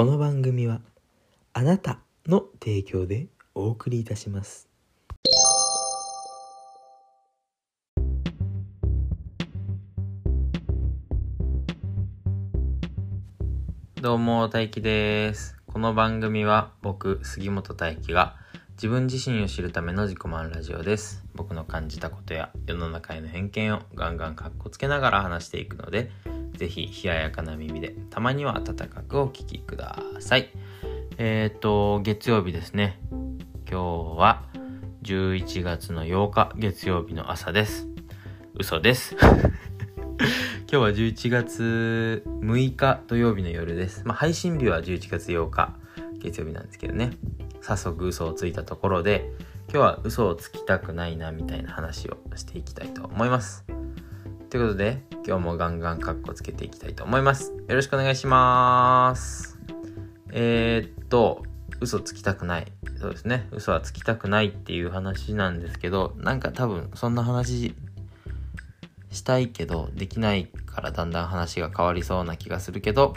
この番組はあなたの提供でお送りいたしますどうも、大輝です。この番組は僕、杉本大輝が自分自身を知るための自己満ラジオです。僕の感じたことや世の中への偏見をガンガンカッコつけながら話していくので、ぜひ冷ややかな耳で、たまには温かくお聞きください。えっ、と、月曜日ですね。今日は11月の8日月曜日の朝です。嘘です。今日は11月6日土曜日の夜です。まあ、配信日は11月8日月曜日なんですけどね。早速嘘をついたところで、今日は嘘をつきたくないなみたいな話をしていきたいと思います。ということで、今日もガンガンカッコつけていきたいと思います。よろしくお願いします。えー、っと、嘘つきたくない。そうですね。嘘はつきたくないっていう話なんですけど、なんか多分そんな話したいけどできないからだんだん話が変わりそうな気がするけど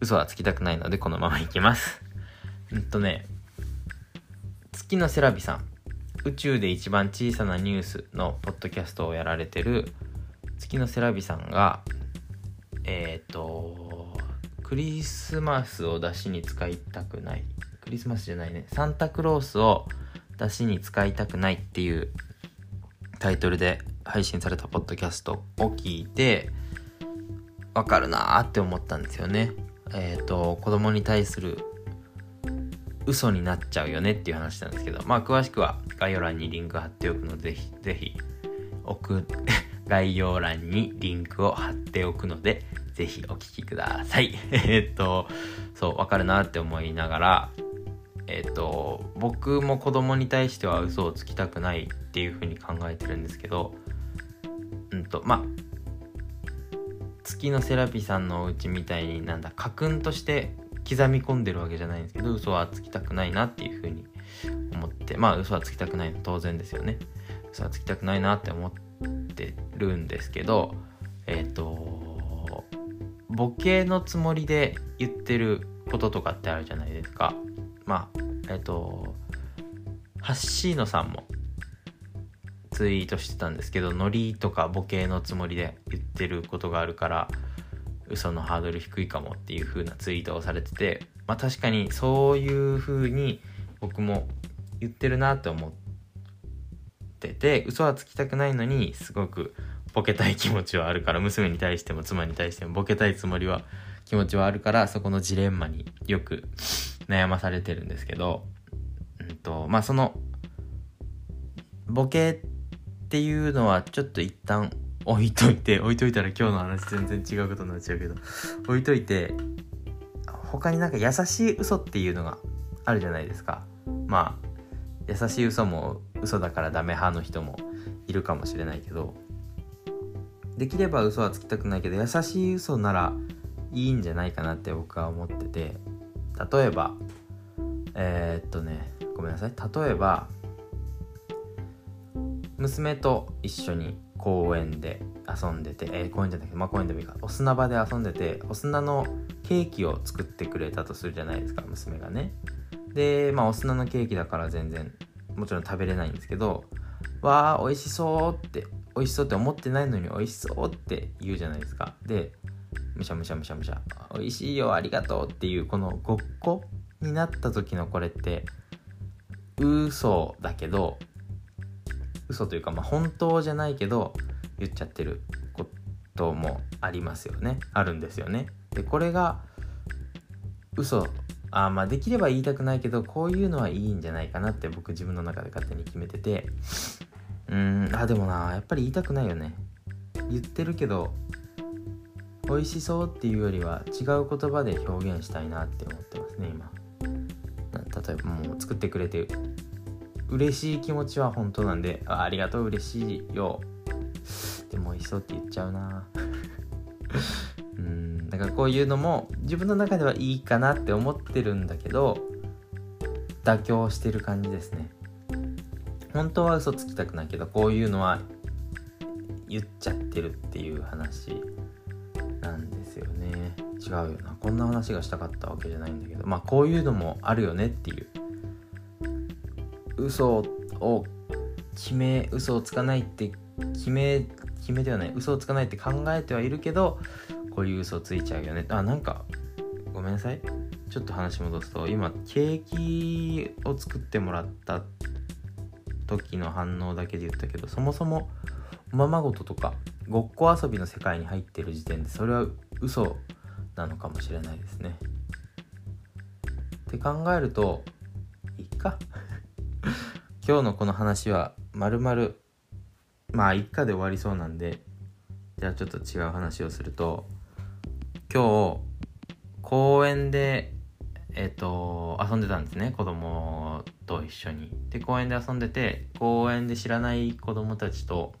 嘘はつきたくないのでこのままいきますうんとね月のセラビさん宇宙で一番小さなニュースのポッドキャストをやられてる月のセラビさんがえっ、とクリスマスを出しに使いたくないクリスマスじゃないねサンタクロースを出しに使いたくないっていうタイトルで配信されたポッドキャストを聞いてわかるなーって思ったんですよね。えっ、と子供に対する嘘になっちゃうよねっていう話なんですけどまあ詳しくは概要欄にリンク貼っておくのでぜひぜひ送概要欄にリンクを貼っておくのでぜひお聞きください。えっとそうわかるなって思いながらえっ、と僕も子供に対しては嘘をつきたくないっていうふうに考えてるんですけどうんとまあ月のセラピーさんのお家みたいになんだ家訓として刻み込んでるわけじゃないんですけど嘘はつきたくないなっていうふうに思ってまあ嘘はつきたくないの当然ですよね嘘はつきたくないなって思ってるんですけどえっ、とボケのつもりで言ってることとかってあるじゃないですか。まあえっ、とハッシーノさんもツイートしてたんですけどノリとかボケのつもりで言ってることがあるから嘘のハードル低いかもっていう風なツイートをされててまあ確かにそういう風に僕も言ってるなって思っってて嘘はつきたくないのにすごくボケたい気持ちはあるから娘に対しても妻に対してもボケたいつもりは気持ちはあるからそこのジレンマによく悩まされてるんですけどうんとまあそのボケっていうのはちょっと一旦置いといて置いといたら今日の話全然違うことになっちゃうけど置いといて他になんか優しい嘘っていうのがあるじゃないですか。まあ優しい嘘も嘘だからダメ派の人もいるかもしれないけどできれば嘘はつきたくないけど優しい嘘ならいいんじゃないかなって僕は思ってて例えばえー、っとねごめんなさい。例えば娘と一緒に公園で遊んでて、えー公園じゃなくて、まあ、公園でもいいか。お砂場で遊んでてお砂のケーキを作ってくれたとするじゃないですか娘がね。でまあお砂のケーキだから全然もちろん食べれないんですけどわあ美味しそうって美味しそうって思ってないのに美味しそうって言うじゃないですか。でむしゃむしゃむしゃむしゃ美味しいよありがとうっていうこのごっこになった時のこれって嘘だけど嘘というかまあ本当じゃないけど言っちゃってることもありますよね。あるんですよね。でこれが嘘あまあできれば言いたくないけどこういうのはいいんじゃないかなって僕自分の中で勝手に決めてて。うーんあでもなやっぱり言いたくないよね。言ってるけど美味しそうっていうよりは違う言葉で表現したいなって思ってますね今。例えばもう作ってくれて嬉しい気持ちは本当なんであありがとう嬉しいよ。でも美味しそうって言っちゃうな。だからこういうのも自分の中ではいいかなって思ってるんだけど妥協してる感じですね。本当は嘘つきたくないけどこういうのは言っちゃってるっていう話なんですよね。違うよな。こんな話がしたかったわけじゃないんだけど。まあこういうのもあるよねっていう。嘘を決め嘘をつかないって決め決めではない。嘘をつかないって考えてはいるけどこういう嘘ついちゃうよね。あなんかごめんなさい。ちょっと話戻すと今ケーキを作ってもらった時の反応だけで言ったけどそもそもおままごととかごっこ遊びの世界に入ってる時点でそれは嘘なのかもしれないですね。って考えるといいか。今日のこの話はまるまるまあ一家で終わりそうなんでじゃあちょっと違う話をすると今日公園でえっ、と遊んでたんですね。子供と一緒に。で公園で遊んでて公園で知らない子供たちと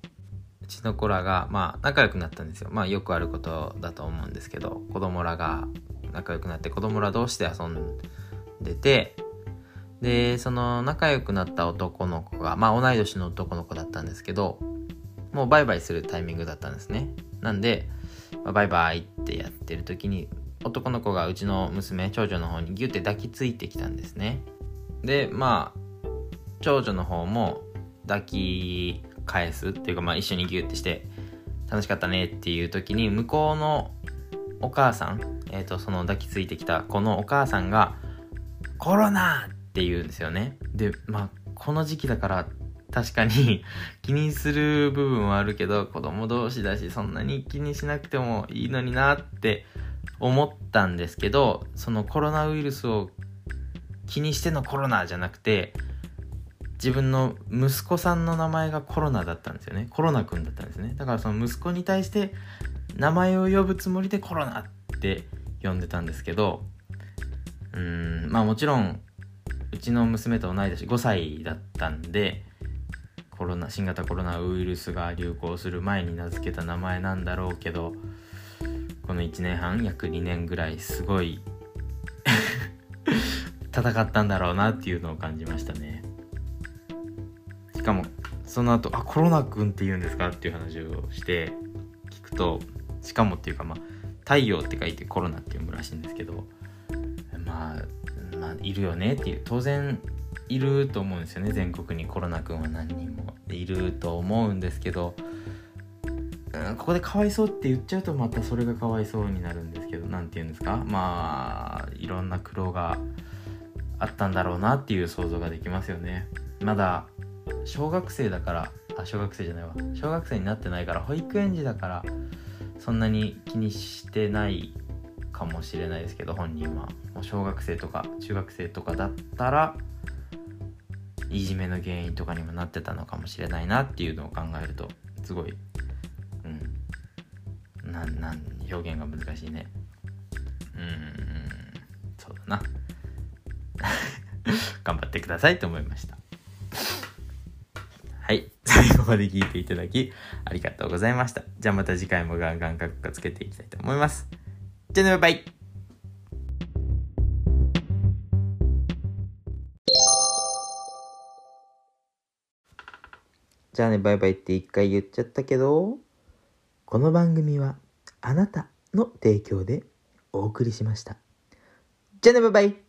うちの子らがまあ仲良くなったんですよ。まあよくあることだと思うんですけど子供らが仲良くなって子供ら同士で遊んでてでその仲良くなった男の子がまあ同い年の男の子だったんですけどもうバイバイするタイミングだったんですね。なんで、バイバイってやってる時に男の子がうちの娘長女の方にギュッて抱きついてきたんですね。でまあ長女の方も抱き返すっていうかまあ一緒にギュッてして楽しかったねっていう時に向こうのお母さん、え、ー、とその抱きついてきた子のお母さんがコロナって言うんですよね。でまあこの時期だから確かに 気にする部分はあるけど子供同士だしそんなに気にしなくてもいいのになって思ったんですけどそのコロナウイルスを気にしてのコロナじゃなくて自分の息子さんの名前がコロナだったんですよね。コロナくんだったんですね。だからその息子に対して名前を呼ぶつもりでコロナって呼んでたんですけどうーんまあもちろんうちの娘と同い年5歳だったんでコロナ新型コロナウイルスが流行する前に名付けた名前なんだろうけどこの1年半約2年ぐらいすごい 戦ったんだろうなっていうのを感じましたね。しかもその後あコロナくんって言うんですかっていう話をして聞くとしかもっていうかまあ太陽って書いてコロナって読むらしいんですけどまあ、まあ、いるよねっていう当然いると思うんですよね全国にコロナくんは何人も。いると思うんですけどうんここでかわいそうって言っちゃうとまたそれがかわいそうになるんですけど何て言うんですか？まあいろんな苦労があったんだろうなっていう想像ができますよね。まだ小学生だからあ小学生じゃないわ。小学生になってないから保育園児だからそんなに気にしてないかもしれないですけど本人は。もう小学生とか中学生とかだったらいじめの原因とかにもなってたのかもしれないなっていうのを考えるとすごいうん。なんなん表現が難しいね。うんそうだな。頑張ってくださいと思いました。はい。最後まで聞いていただきありがとうございました。じゃあまた次回もガンガンカッコつけていきたいと思います。じゃあねバイバイ。じゃあねバイバイって一回言っちゃったけどこの番組はあなたの提供でお送りしました。じゃあねバイバイ